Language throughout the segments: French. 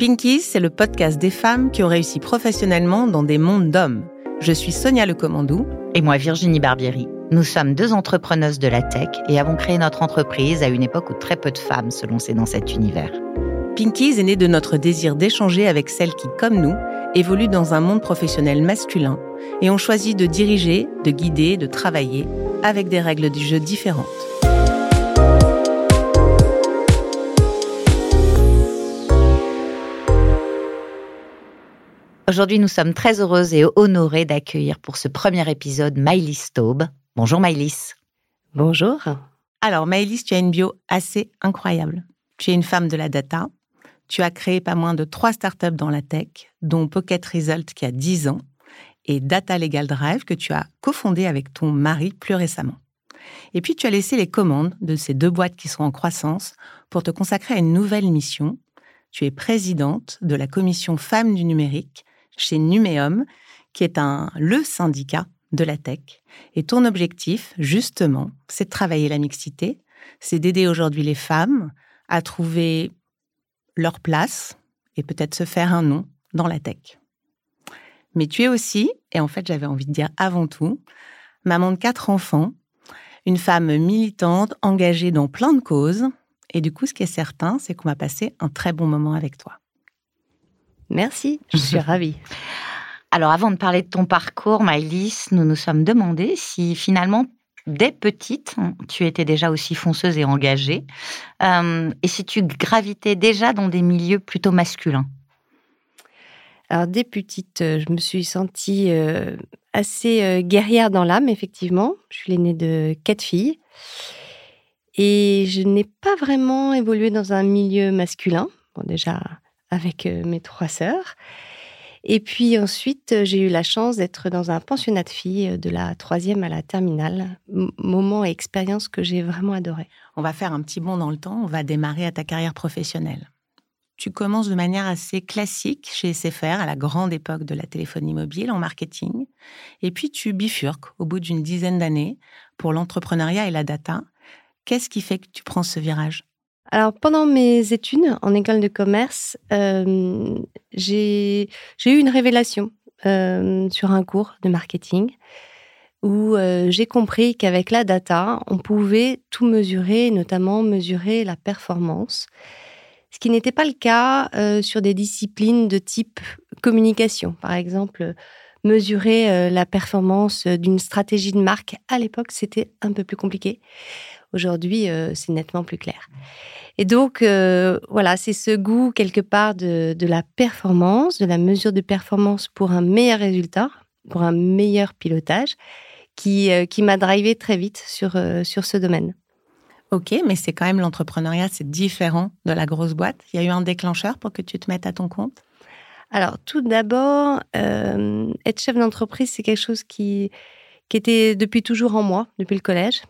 Pinkies, c'est le podcast des femmes qui ont réussi professionnellement dans des mondes d'hommes. Je suis Sonia Lecommandou. Et moi, Virginie Barbieri. Nous sommes deux entrepreneuses de la tech et avons créé notre entreprise à une époque où très peu de femmes se lançaient dans cet univers. Pinkies est né de notre désir d'échanger avec celles qui, comme nous, évoluent dans un monde professionnel masculin et ont choisi de diriger, de guider, de travailler avec des règles du jeu différentes. Aujourd'hui, nous sommes très heureuses et honorées d'accueillir pour ce premier épisode Maïlis Taube. Bonjour Maïlis. Bonjour. Alors Maïlis, tu as une bio assez incroyable. Tu es une femme de la data. Tu as créé pas moins de trois startups dans la tech, dont Pocket Result qui a 10 ans et Data Legal Drive que tu as cofondé avec ton mari plus récemment. Et puis tu as laissé les commandes de ces deux boîtes qui sont en croissance pour te consacrer à une nouvelle mission. Tu es présidente de la commission Femmes du numérique chez Numéum, qui est un, le syndicat de la tech. Et ton objectif, justement, c'est de travailler la mixité, c'est d'aider aujourd'hui les femmes à trouver leur place et peut-être se faire un nom dans la tech. Mais tu es aussi, et en fait j'avais envie de dire avant tout, maman de quatre enfants, une femme militante, engagée dans plein de causes. Et du coup, ce qui est certain, c'est qu'on va passer un très bon moment avec toi. Merci, je suis ravie. Alors, avant de parler de ton parcours, Maëlys, nous nous sommes demandé si finalement, dès petite, tu étais déjà aussi fonceuse et engagée, euh, et si tu gravitais déjà dans des milieux plutôt masculins. Alors, dès petite, euh, je me suis sentie euh, assez guerrière dans l'âme, effectivement. Je suis l'aînée de quatre filles. Et je n'ai pas vraiment évolué dans un milieu masculin. Bon, déjà, avec euh, mes trois sœurs. Et puis ensuite, euh, j'ai eu la chance d'être dans un pensionnat de filles euh, de la troisième à la terminale. moment et expérience que j'ai vraiment adoré. On va faire un petit bond dans le temps. On va démarrer à ta carrière professionnelle. Tu commences de manière assez classique chez SFR à la grande époque de la téléphonie mobile en marketing. Et puis tu bifurques au bout d'une dizaine d'années pour l'entrepreneuriat et la data. Qu'est-ce qui fait que tu prends ce virage? Alors, pendant mes études en école de commerce, euh, j'ai eu une révélation euh, sur un cours de marketing où euh, j'ai compris qu'avec la data, on pouvait tout mesurer, notamment mesurer la performance, ce qui n'était pas le cas sur des disciplines de type communication. Par exemple, mesurer la performance d'une stratégie de marque, à l'époque, c'était un peu plus compliqué. Aujourd'hui, c'est nettement plus clair. Et donc, euh, voilà, c'est ce goût quelque part de, la performance, de la mesure de performance pour un meilleur résultat, pour un meilleur pilotage, qui, euh, qui m'a drivé très vite sur, euh, sur ce domaine. Ok, mais c'est quand même l'entrepreneuriat, c'est différent de la grosse boîte. Il y a eu un déclencheur pour que tu te mettes à ton compte? Alors, tout d'abord, être chef d'entreprise, c'est quelque chose qui, qui était depuis toujours en moi, depuis le collège.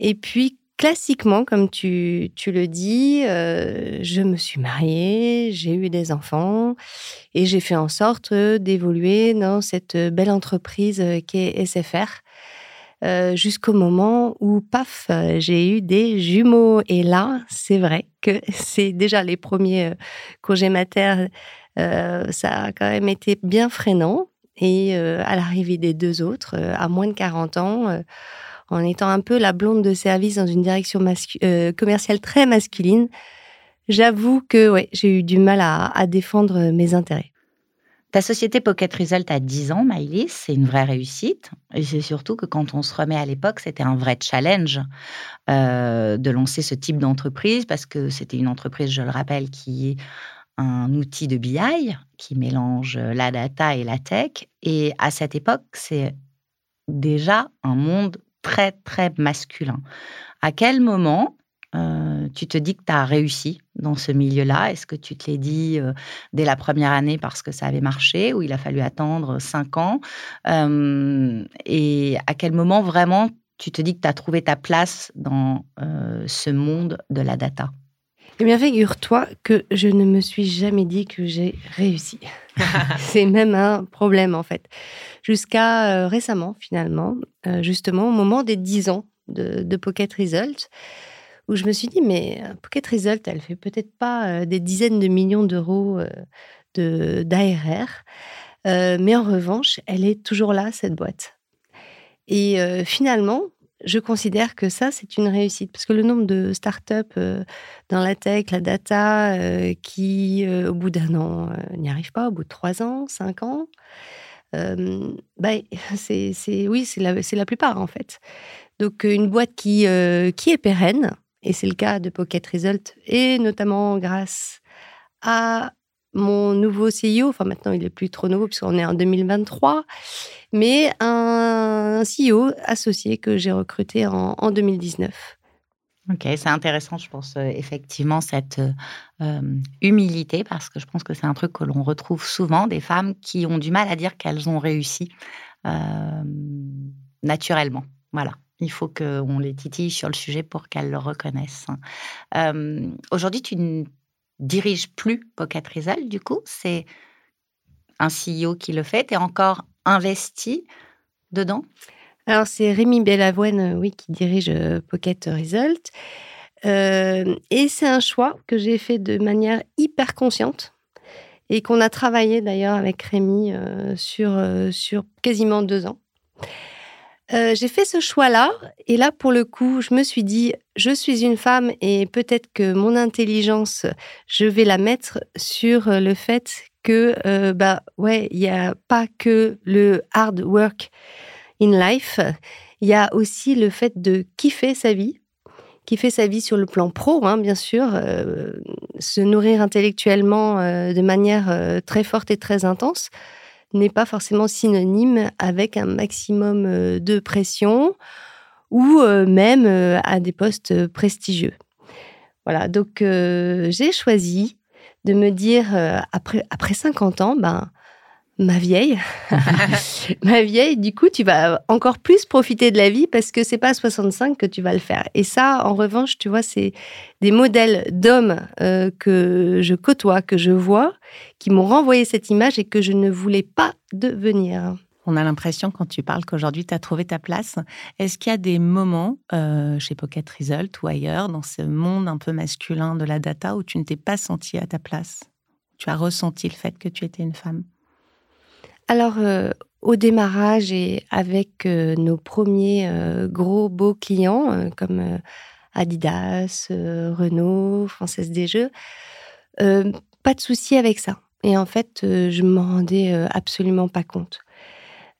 Et puis, classiquement, comme tu, le dis, euh, je me suis mariée, j'ai eu des enfants et j'ai fait en sorte d'évoluer dans cette belle entreprise qui est SFR. Euh, jusqu'au moment où, paf, j'ai eu des jumeaux. Et là, c'est vrai que c'est déjà les premiers euh, congés mater, ça a quand même été bien freinant. Et à l'arrivée des deux autres, à moins de 40 ans, en étant un peu la blonde de service dans une direction euh, commerciale très masculine, j'avoue que j'ai eu du mal à, défendre mes intérêts. Ta société Pocket Result a 10 ans, Maïlis, c'est une vraie réussite. Et c'est surtout que quand on se remet à l'époque, c'était un vrai challenge euh, de lancer ce type d'entreprise parce que c'était une entreprise, je le rappelle, qui est un outil de BI qui mélange la data et la tech. Et à cette époque, c'est déjà un monde très, très masculin. À quel moment euh, tu te dis que tu as réussi dans ce milieu-là? Est-ce que tu te l'es dit euh, dès la première année parce que ça avait marché ou il a fallu attendre cinq ans? Euh, Et à quel moment vraiment tu te dis que tu as trouvé ta place dans ce monde de la data? Eh bien, figure-toi que je ne me suis jamais dit que j'ai réussi. c'est même un problème, en fait. Jusqu'à euh, récemment, finalement, euh, justement, au moment des 10 ans de, Pocket Result, où je me suis dit, mais Pocket Result, elle fait peut-être pas des dizaines de millions d'euros d'ARR, mais en revanche, elle est toujours là, cette boîte. Et finalement, je considère que ça, c'est une réussite. Parce que le nombre de startups euh, dans la tech, la data, euh, qui, euh, au bout d'un an, n'y arrivent pas, au bout de trois ans, cinq ans, bah, c'est, oui, c'est la, c'est la plupart, en fait. Donc, une boîte qui, qui est pérenne, et c'est le cas de Pocket Result, et notamment grâce à mon nouveau CEO, enfin maintenant il est plus trop nouveau puisqu'on est en 2023, mais un CEO associé que j'ai recruté en, 2019. Ok, c'est intéressant, je pense, euh, effectivement, cette euh, humilité, parce que je pense que c'est un truc que l'on retrouve souvent, des femmes qui ont du mal à dire qu'elles ont réussi euh, naturellement. Voilà. Il faut qu'on les titille sur le sujet pour qu'elles le reconnaissent. Aujourd'hui, tu dirige plus Pocket Result, du coup, c'est un CEO qui le fait. Tu es encore investi dedans Alors, c'est Rémi Bellavoine, euh, oui, qui dirige euh, Pocket Result. Euh, et c'est un choix que j'ai fait de manière hyper consciente et qu'on a travaillé d'ailleurs avec Rémi sur, sur quasiment deux ans. Euh, j'ai fait ce choix-là, et là, pour le coup, je me suis dit, je suis une femme, et peut-être que mon intelligence, je vais la mettre sur le fait que, euh, bah, ouais, il n'y a pas que le hard work in life, il y a aussi le fait de kiffer sa vie, kiffer sa vie sur le plan pro, hein, bien sûr, euh, se nourrir intellectuellement de manière très forte et très intense n'est pas forcément synonyme avec un maximum euh, de pression ou euh, même euh, à des postes prestigieux. Voilà, donc j'ai choisi de me dire, après, après 50 ans, ben, ma vieille, ma vieille, du coup, tu vas encore plus profiter de la vie parce que c'est pas à 65 que tu vas le faire. Et ça, en revanche, tu vois, c'est des modèles d'hommes euh, que je côtoie, que je vois, qui m'ont renvoyé cette image et que je ne voulais pas devenir. On a l'impression, quand tu parles, qu'aujourd'hui, tu as trouvé ta place. Est-ce qu'il y a des moments euh, chez Pocket Result ou ailleurs, dans ce monde un peu masculin de la data, où tu ne t'es pas senti à ta place? Tu as ressenti le fait que tu étais une femme? Alors, euh, au démarrage et avec euh, nos premiers euh, gros beaux clients comme Adidas, Renault, Française des Jeux, pas de souci avec ça. Et en fait, je ne m'en rendais absolument pas compte.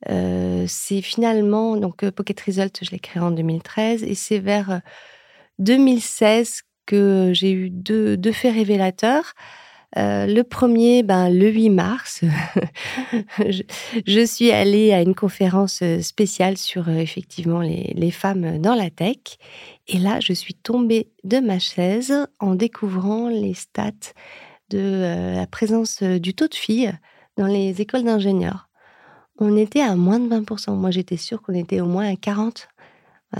c'est finalement, donc Pocket Result, je l'ai créé en 2013, et c'est vers 2016 que j'ai eu deux, deux faits révélateurs. Euh, le premier, ben, le 8 mars, je, suis allée à une conférence euh, spéciale sur euh, effectivement les, femmes dans la tech. Et là, je suis tombée de ma chaise en découvrant les stats de la présence du taux de filles dans les écoles d'ingénieurs. On était à moins de 20%. Moi, j'étais sûre qu'on était au moins à 40%.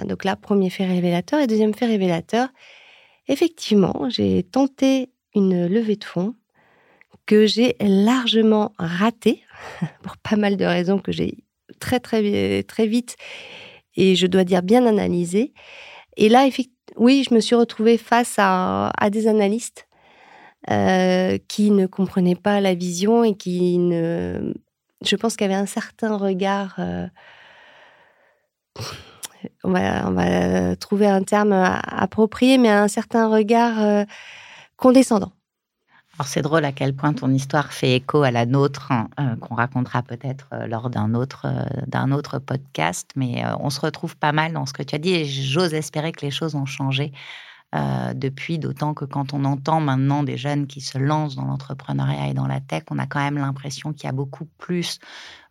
donc là, premier fait révélateur. Et deuxième fait révélateur, effectivement, j'ai tenté une levée de fonds que j'ai largement raté, pour pas mal de raisons que j'ai très, très, très vite, et je dois dire bien analysé. Et là, oui, je me suis retrouvée face à, des analystes euh, qui ne comprenaient pas la vision et qui ne. Je pense avait un certain regard. Euh, on, va, trouver un terme approprié, mais un certain regard euh, condescendant. Alors c'est drôle à quel point ton histoire fait écho à la nôtre, hein, euh, qu'on racontera peut-être euh, lors d'un autre, euh, d'un autre podcast, mais on se retrouve pas mal dans ce que tu as dit et j'ose espérer que les choses ont changé depuis, d'autant que quand on entend maintenant des jeunes qui se lancent dans l'entrepreneuriat et dans la tech, on a quand même l'impression qu'il y a beaucoup plus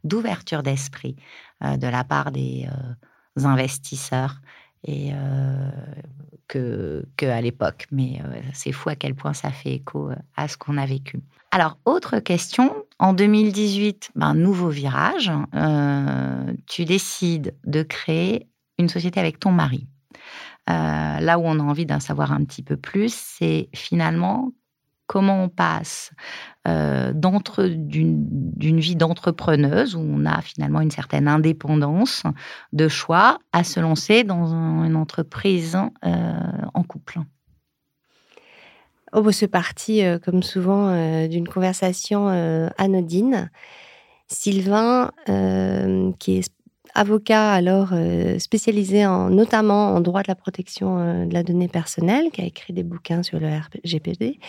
d'ouverture d'esprit de la part des investisseurs et euh, que, que, à l'époque. Mais euh, c'est fou à quel point ça fait écho euh, à ce qu'on a vécu. Alors, autre question. En 2018, ben, nouveau virage. tu décides de créer une société avec ton mari. là où on a envie d'en savoir un petit peu plus, c'est finalement comment on passe euh, d'une vie d'entrepreneuse où on a finalement une certaine indépendance de choix à se lancer dans une entreprise euh, en couple Oh, bah, c'est parti, comme souvent, d'une conversation anodine. Sylvain, qui est avocat alors spécialisé en, notamment en droit de la protection de la donnée personnelle, qui a écrit des bouquins sur le RGPD,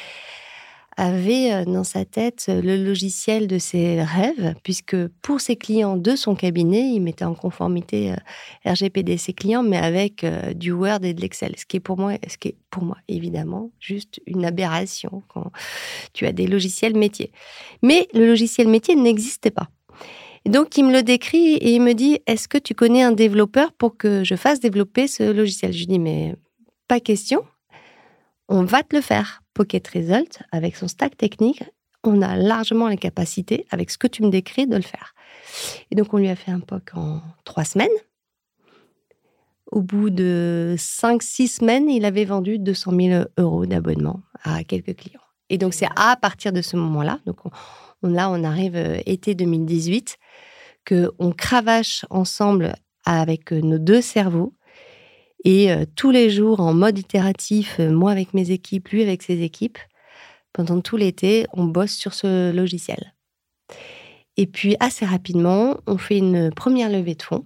avait euh, dans sa tête euh, le logiciel de ses rêves, puisque pour ses clients de son cabinet, il mettait en conformité euh, RGPD ses clients, mais avec du Word et de l'Excel, ce qui est pour moi, ce qui est pour moi évidemment juste une aberration quand tu as des logiciels métiers. Mais le logiciel métier n'existait pas. Donc, il me le décrit et il me dit Est-ce que tu connais un développeur pour que je fasse développer ce logiciel? Je lui dis Mais pas question on va te le faire. Pocket Result, avec son stack technique, on a largement les capacités, avec ce que tu me décris, de le faire. Et donc, on lui a fait un POC en trois semaines. Au bout de cinq, six semaines, il avait vendu 200 000 euros d'abonnement à quelques clients. Et donc, c'est à partir de ce moment-là, donc on, là, on arrive euh, été 2018, qu'on cravache ensemble avec euh, nos deux cerveaux et euh, tous les jours, en mode itératif, euh, moi avec mes équipes, lui avec ses équipes, pendant tout l'été, on bosse sur ce logiciel. Et puis assez rapidement, on fait une première levée de fonds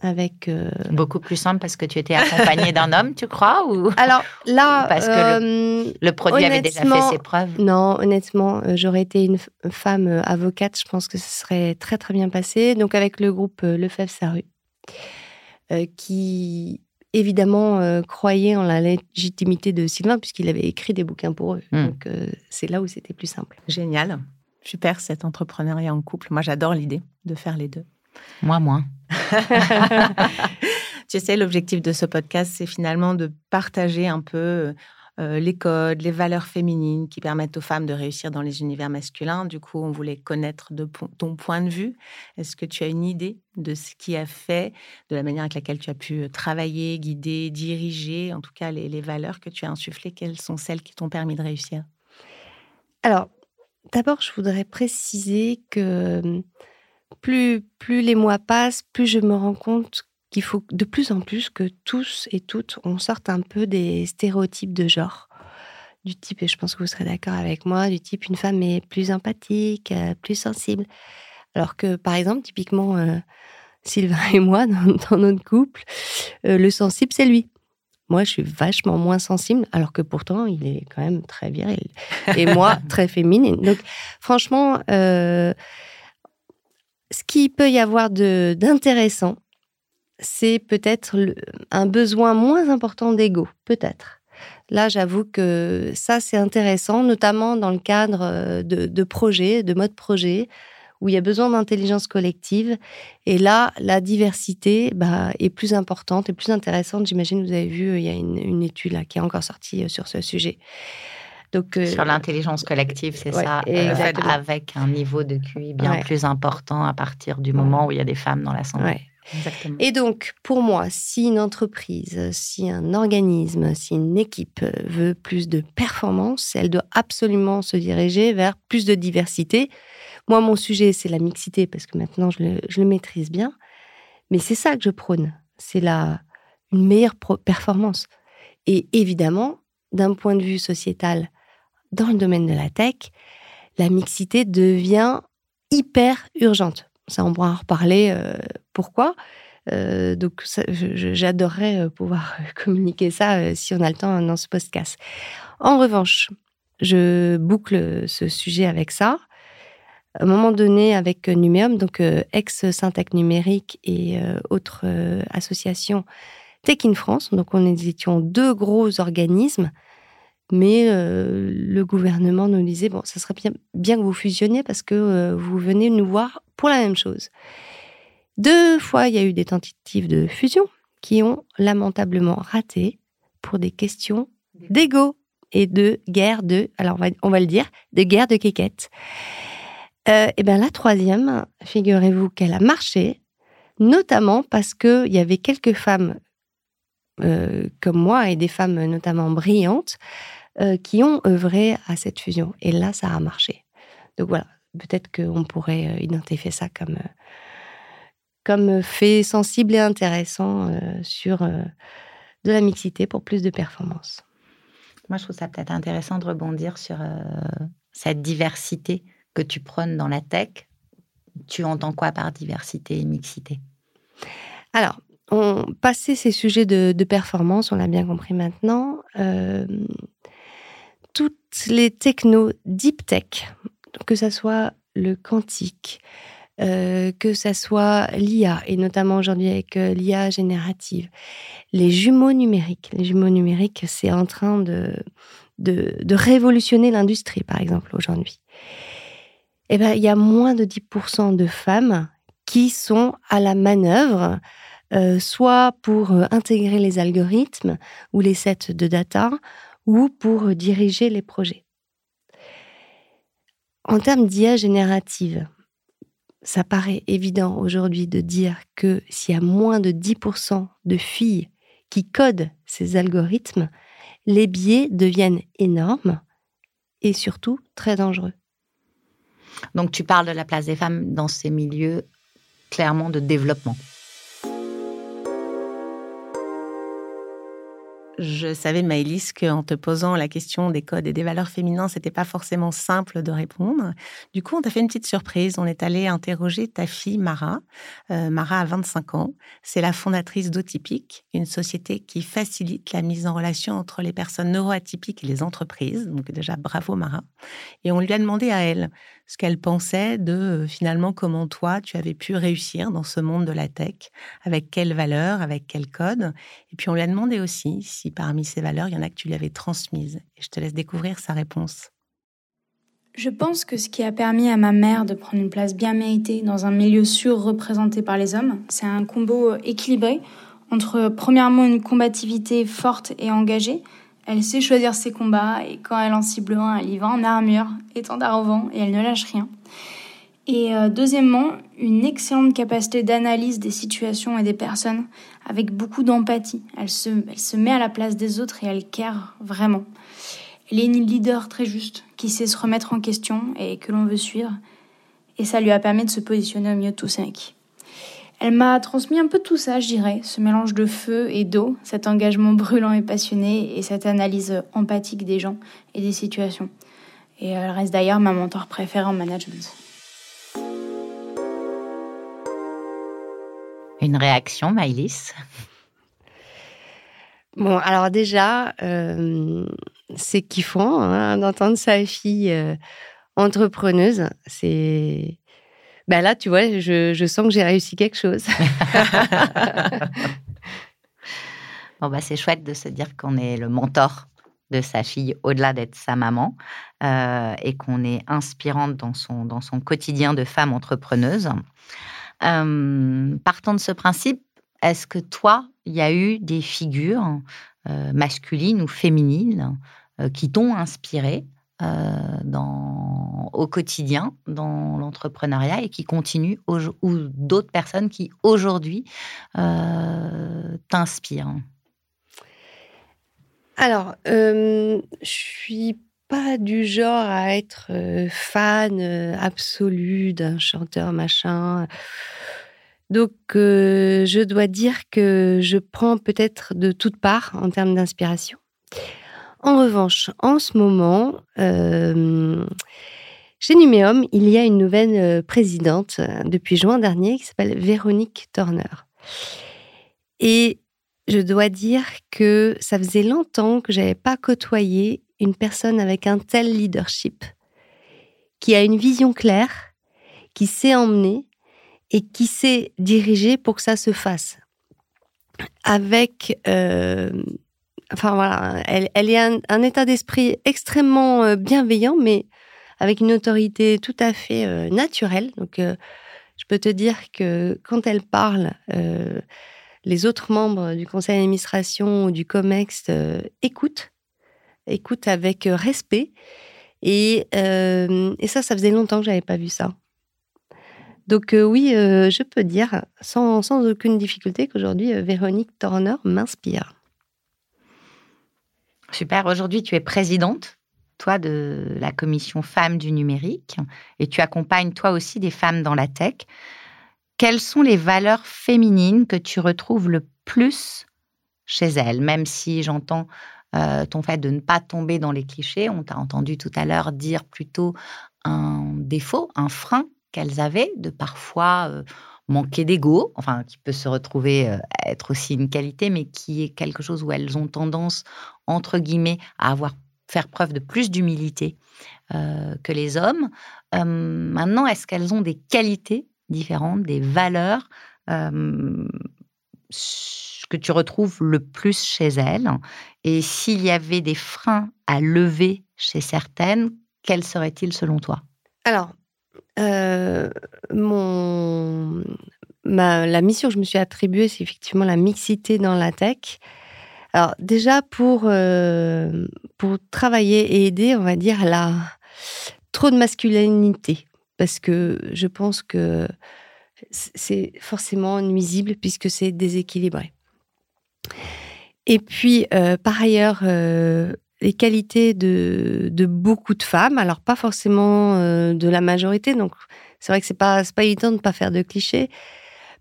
avec euh, beaucoup plus simple parce que tu étais accompagnée d'un homme, tu crois ou Alors là, parce que le, produit avait déjà fait ses preuves. Non, honnêtement, j'aurais été une femme avocate, je pense que ce serait très très bien passé. Donc avec le groupe Lefebvre Saru, qui évidemment euh, croyaient en la légitimité de Sylvain puisqu'il avait écrit des bouquins pour eux. Hmm. Donc euh, c'est là où c'était plus simple. Génial. Super cet entrepreneuriat en couple. Moi j'adore l'idée de faire les deux. Moi moins. tu sais, l'objectif de ce podcast, c'est finalement de partager un peu euh, les codes, les valeurs féminines qui permettent aux femmes de réussir dans les univers masculins. Du coup, on voulait connaître de ton point de vue. Est-ce que tu as une idée de ce qui a fait, de la manière avec laquelle tu as pu euh, travailler, guider, diriger, en tout cas les, valeurs que tu as insufflées, quelles sont celles qui t'ont permis de réussir? Alors, d'abord, je voudrais préciser que hum, plus, plus les mois passent, plus je me rends compte qu'il faut de plus en plus que tous et toutes, on sorte un peu des stéréotypes de genre. Du type, et je pense que vous serez d'accord avec moi, du type une femme est plus empathique, euh, plus sensible. Alors que, par exemple, typiquement, euh, Sylvain et moi, dans, notre couple, euh, le sensible, c'est lui. Moi, je suis vachement moins sensible, alors que pourtant, il est quand même très viril. Et moi, très féminine. Donc, franchement, ce qu'il peut y avoir d'intéressant, c'est peut-être un besoin moins important d'ego, peut-être. Là, j'avoue que ça, c'est intéressant, notamment dans le cadre euh, de, projets, de mode projet, où il y a besoin d'intelligence collective. Et là, la diversité bah, est plus importante et plus intéressante. J'imagine, vous avez vu, il y a une, étude là, qui est encore sortie euh, sur ce sujet. Donc, euh, sur l'intelligence collective, c'est ça, avec un niveau de QI bien plus important à partir du moment où il y a des femmes dans la Et donc, pour moi, si une entreprise, si un organisme, si une équipe veut plus de performance, elle doit absolument se diriger vers plus de diversité. Moi, mon sujet, c'est la mixité, parce que maintenant, je le, maîtrise bien. Mais c'est ça que je prône. C'est la, une meilleure performance. Et évidemment, d'un point de vue sociétal, dans le domaine de la tech, la mixité devient hyper urgente. Ça, on pourra en reparler. Euh, pourquoi euh, donc, j'adorerais euh, pouvoir communiquer ça si on a le temps dans ce podcast. En revanche, je boucle ce sujet avec ça. À un moment donné, avec Numéum, donc ex-Syntec Numérique et autres associations Tech in France, donc on étions deux gros organismes, mais le gouvernement nous disait bon, ça serait bien que vous fusionniez parce que vous venez nous voir pour la même chose. Deux fois, il y a eu des tentatives de fusion qui ont lamentablement raté pour des questions d'ego et de guerre de, alors on va, le dire, de guerre de quéquette. Euh, et bien la troisième, figurez-vous qu'elle a marché, notamment parce qu'il y avait quelques femmes euh, comme moi et des femmes notamment brillantes euh, qui ont œuvré à cette fusion. Et là, ça a marché. Donc voilà, peut-être qu'on pourrait identifier ça comme comme fait sensible et intéressant euh, sur euh, de la mixité pour plus de performance. Moi, je trouve ça peut-être intéressant de rebondir sur cette diversité que tu prônes dans la tech. Tu entends quoi par diversité et mixité? Alors, on passait ces sujets de, performance, on l'a bien compris maintenant. Euh, toutes les technos deep tech, que ce soit le quantique, euh, que ce soit l'IA, et notamment aujourd'hui avec euh, l'IA générative, les jumeaux numériques. Les jumeaux numériques, c'est en train de, de, révolutionner l'industrie, par exemple, aujourd'hui. Eh ben, il y a moins de 10% de femmes qui sont à la manœuvre euh, soit pour intégrer les algorithmes ou les sets de data, ou pour diriger les projets. En termes d'IA générative, ça paraît évident aujourd'hui de dire que s'il y a moins de 10% de filles qui codent ces algorithmes, les biais deviennent énormes et surtout très dangereux. Donc tu parles de la place des femmes dans ces milieux clairement de développement. Je savais, Maëlys, qu'en te posant la question des codes et des valeurs féminins, c'était pas forcément simple de répondre. Du coup, on t'a fait une petite surprise. On est allé interroger ta fille Mara. Euh, Mara a 25 ans. C'est la fondatrice d'Otypique, une société qui facilite la mise en relation entre les personnes neuroatypiques et les entreprises. Donc déjà, bravo Mara. Et on lui a demandé à elle ce qu'elle pensait de euh, finalement comment toi, tu avais pu réussir dans ce monde de la tech, avec quelles valeurs, avec quels codes. Et puis on lui a demandé aussi si parmi ces valeurs, il y en a que tu lui avais transmises. Et je te laisse découvrir sa réponse. Je pense que ce qui a permis à ma mère de prendre une place bien méritée dans un milieu surreprésenté par les hommes, c'est un combo euh, équilibré entre premièrement une combativité forte et engagée, elle sait choisir ses combats et quand elle en cible un, elle y va en armure, étendard au vent et elle ne lâche rien. Et euh, deuxièmement, une excellente capacité d'analyse des situations et des personnes avec beaucoup d'empathie. Elle se, met à la place des autres et elle care vraiment. Elle est une leader très juste qui sait se remettre en question et que l'on veut suivre. Et ça lui a permis de se positionner au milieu de tous ses acquis. Elle m'a transmis un peu tout ça, je dirais, ce mélange de feu et d'eau, cet engagement brûlant et passionné et cette analyse empathique des gens et des situations. Et elle reste d'ailleurs ma mentor préférée en management. Une réaction, Maïlis? Bon, alors déjà, euh, c'est kiffant hein, d'entendre sa fille euh, entrepreneuse. C'est ben là, tu vois, je, sens que j'ai réussi quelque chose. bon, bah, c'est chouette de se dire qu'on est le mentor de sa fille au-delà d'être sa maman euh, et qu'on est inspirante dans son, dans son quotidien de femme entrepreneuse. Euh, partant de ce principe, est-ce que toi, il y a eu des figures euh, masculines ou féminines qui t'ont inspiré euh, dans, au quotidien dans l'entrepreneuriat et qui continuent, ou d'autres personnes qui aujourd'hui euh, t'inspirent Alors, euh, je suis pas du genre à être euh, fan absolu d'un chanteur machin. Donc, je dois dire que je prends peut-être de toutes parts en termes d'inspiration. En revanche, en ce moment, chez Numéum, il y a une nouvelle euh, présidente euh, depuis juin dernier qui s'appelle Véronique Turner. Et je dois dire que ça faisait longtemps que j'avais pas côtoyé une personne avec un tel leadership, qui a une vision claire, qui sait emmener et qui sait diriger pour que ça se fasse. Avec enfin voilà, elle, elle est un, état d'esprit extrêmement euh, bienveillant, mais avec une autorité tout à fait euh, naturelle. Donc, euh, je peux te dire que quand elle parle, les autres membres du conseil d'administration ou du COMEX écoutent, écoutent avec respect. Et, et, ça, ça faisait longtemps que j'avais pas vu ça. Donc oui, je peux dire sans, sans aucune difficulté qu'aujourd'hui, Véronique Turner m'inspire. Super. Aujourd'hui, tu es présidente, toi, de la commission femmes du numérique et tu accompagnes toi aussi des femmes dans la tech. Quelles sont les valeurs féminines que tu retrouves le plus chez elles, même si j'entends ton fait de ne pas tomber dans les clichés. On t'a entendu tout à l'heure dire plutôt un défaut, un frein qu'elles avaient de parfois manquer d'ego, enfin qui peut se retrouver être aussi une qualité, mais qui est quelque chose où elles ont tendance, entre guillemets, à avoir faire preuve de plus d'humilité que les hommes. maintenant, est-ce qu'elles ont des qualités différentes, des valeurs que tu retrouves le plus chez elles? Et s'il y avait des freins à lever chez certaines, quels seraient-ils selon toi? Alors, euh, la mission que je me suis attribuée, c'est effectivement la mixité dans la tech. Alors déjà pour euh, pour travailler et aider, on va dire la trop de masculinité parce que je pense que c'est forcément nuisible puisque c'est déséquilibré. Et puis euh, par ailleurs les qualités de, de, beaucoup de femmes, alors pas forcément euh, de la majorité, donc c'est vrai que c'est pas, pas évident de ne pas faire de clichés,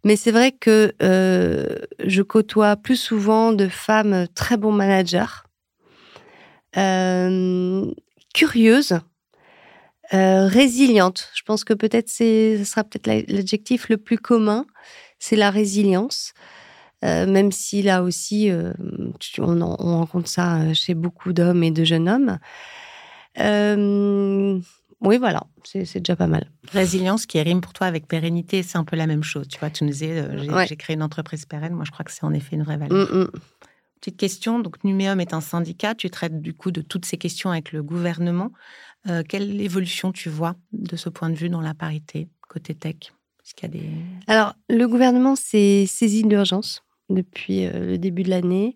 mais c'est vrai que euh, je côtoie plus souvent de femmes très bons managers, euh, curieuses, résilientes. Je pense que peut-être ce sera peut-être l'adjectif le plus commun, c'est la résilience. Euh, même si là aussi, euh, on, rencontre ça euh, chez beaucoup d'hommes et de jeunes hommes. Oui, voilà, c'est déjà pas mal. Résilience qui rime pour toi avec pérennité, c'est un peu la même chose. Tu vois, tu nous disais, j'ai créé une entreprise pérenne. Moi, je crois que c'est en effet une vraie valeur. Mm, mm. Petite question, donc Numéum est un syndicat, tu traites du coup de toutes ces questions avec le gouvernement. quelle évolution tu vois de ce point de vue dans la parité côté tech? Qu'il y a des... Alors, le gouvernement s'est saisi de l'urgence depuis euh, le début de l'année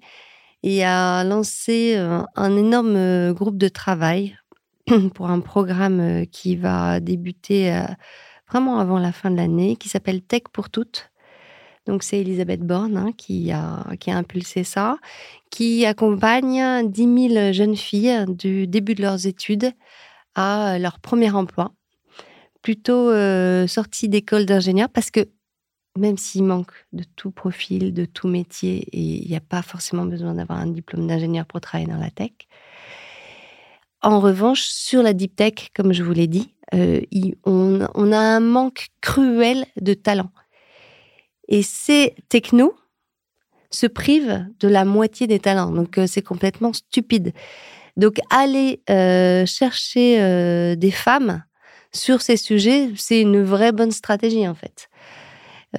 et a lancé euh, un énorme euh, groupe de travail pour un programme qui va débuter vraiment avant la fin de l'année, qui s'appelle Tech pour toutes. Donc c'est Elisabeth Borne hein, qui, a, qui a impulsé ça, qui accompagne 10 000 jeunes filles du début de leurs études à leur premier emploi, plutôt sorties d'école d'ingénieur, parce que même s'il manque de tout profil, de tout métier, et il n'y a pas forcément besoin d'avoir un diplôme d'ingénieur pour travailler dans la tech. En revanche, sur la deep tech, comme je vous l'ai dit, euh, on, a un manque cruel de talent. Et ces technos se privent de la moitié des talents. Donc, euh, c'est complètement stupide. Donc, aller euh, chercher des femmes sur ces sujets, c'est une vraie bonne stratégie, en fait.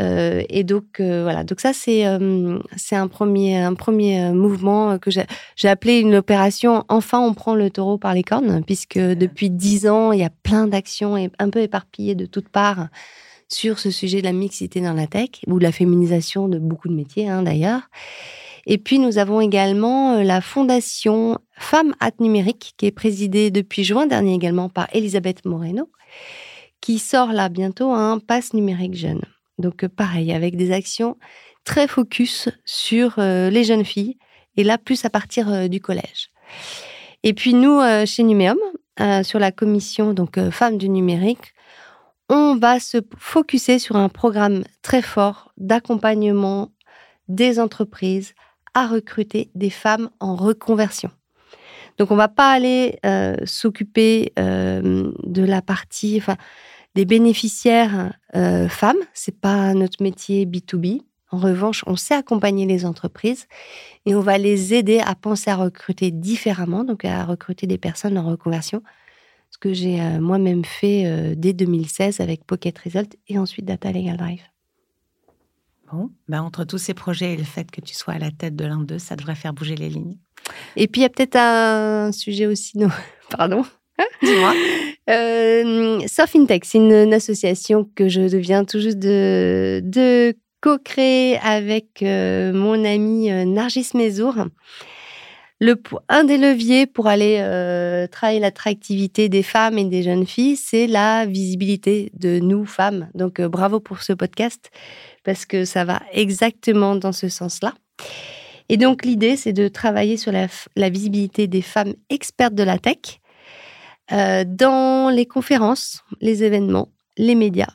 Euh, et donc euh, voilà, donc ça c'est euh, c'est un premier un premier mouvement que j'ai appelé une opération. Enfin, on prend le taureau par les cornes, puisque depuis dix ans il y a plein d'actions un peu éparpillées de toutes parts sur ce sujet de la mixité dans la tech ou de la féminisation de beaucoup de métiers hein, d'ailleurs. Et puis nous avons également la fondation Femmes at Numérique qui est présidée depuis juin dernier également par Elisabeth Moreno qui sort là bientôt un pass numérique jeune. Donc euh, pareil, avec des actions très focus sur euh, les jeunes filles, et là plus à partir euh, du collège. Et puis nous, chez Numéum, sur la commission donc femmes du numérique, on va se focuser sur un programme très fort d'accompagnement des entreprises à recruter des femmes en reconversion. Donc on va pas aller s'occuper de la partie, des bénéficiaires euh, femmes. C'est pas notre métier B2B. En revanche, on sait accompagner les entreprises et on va les aider à penser à recruter différemment, donc à recruter des personnes en reconversion. Ce que j'ai euh, moi-même fait euh, dès 2016 avec Pocket Result et ensuite Data Legal Drive. Bon, ben entre tous ces projets et le fait que tu sois à la tête de l'un d'eux, ça devrait faire bouger les lignes. Et puis il y a peut-être un sujet aussi, non, pardon. Dis-moi. Euh, c'est une, association que je viens tout juste de, co-créer avec euh, mon ami euh, Nargis Mezour. Le, un des leviers pour aller euh, travailler l'attractivité des femmes et des jeunes filles, c'est la visibilité de nous, femmes. Donc, bravo pour ce podcast, parce que ça va exactement dans ce sens-là. Et donc, l'idée, c'est de travailler sur la visibilité des femmes expertes de la tech, euh, dans les conférences, les événements, les médias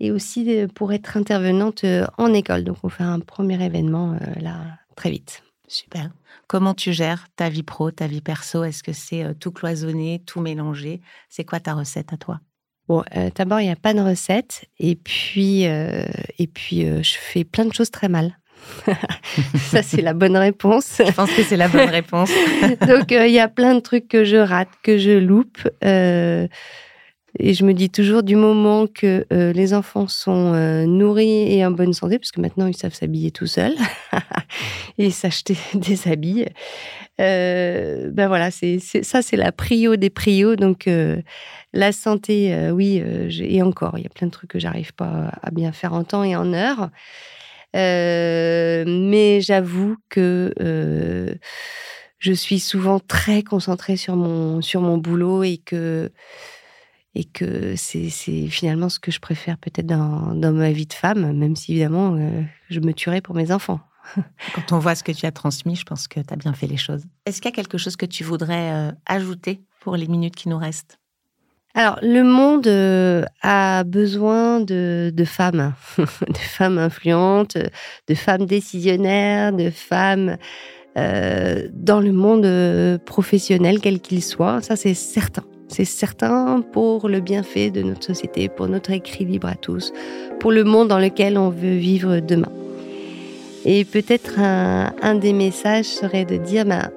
et aussi pour être intervenante euh, en école. Donc on fait un premier événement euh, là très vite. Super. Comment tu gères ta vie pro, ta vie perso? Est-ce que c'est euh, tout cloisonné, tout mélangé? C'est quoi ta recette à toi? Bon, euh, d'abord, il n'y a pas de recette. Et puis, euh, et puis je fais plein de choses très mal. Ça, c'est la bonne réponse. Je pense que c'est la bonne réponse. Donc, il y a plein de trucs que je rate, que je loupe. Et je me dis toujours du moment que euh, les enfants sont euh, nourris et en bonne santé, parce que maintenant ils savent s'habiller tout seuls et s'acheter des habits. Euh, ben voilà, c'est ça, c'est la prio des prios. Donc la santé, oui, et encore, il y a plein de trucs que j'arrive pas à bien faire en temps et en heure. Mais j'avoue que je suis souvent très concentrée sur mon sur mon boulot et que et que c'est finalement ce que je préfère peut-être dans, dans, ma vie de femme, même si évidemment euh, je me tuerais pour mes enfants. Quand on voit ce que tu as transmis, je pense que tu as bien fait les choses. Est-ce qu'il y a quelque chose que tu voudrais euh, ajouter pour les minutes qui nous restent? Alors, le monde euh, a besoin de, femmes, de femmes influentes, de femmes décisionnaires, de femmes dans le monde professionnel, quel qu'il soit. Ça, c'est certain. C'est certain pour le bienfait de notre société, pour notre équilibre à tous, pour le monde dans lequel on veut vivre demain. Et peut-être un, des messages serait de dire, ben,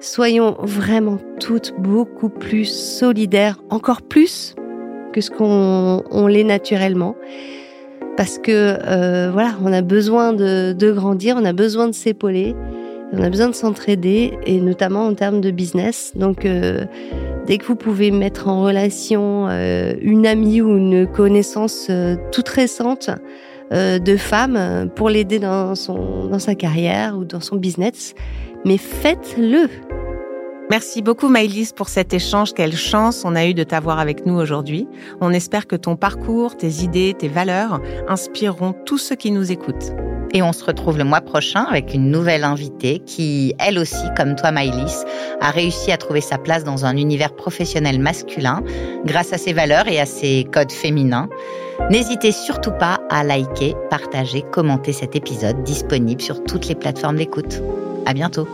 soyons vraiment toutes beaucoup plus solidaires, encore plus que ce qu'on l'est naturellement. Parce que euh, voilà, on a besoin de, grandir, on a besoin de s'épauler, on a besoin de s'entraider, et notamment en termes de business. Donc euh, Dès que vous pouvez mettre en relation euh, une amie ou une connaissance euh, toute récente euh, de femme pour l'aider dans, son, dans sa carrière ou dans son business, mais faites-le. Merci beaucoup Maëlys pour cet échange. Quelle chance on a eu de t'avoir avec nous aujourd'hui. On espère que ton parcours, tes idées, tes valeurs inspireront tous ceux qui nous écoutent. Et on se retrouve le mois prochain avec une nouvelle invitée qui, elle aussi, comme toi Maïlis, a réussi à trouver sa place dans un univers professionnel masculin grâce à ses valeurs et à ses codes féminins. N'hésitez surtout pas à liker, partager, commenter cet épisode disponible sur toutes les plateformes d'écoute. À bientôt.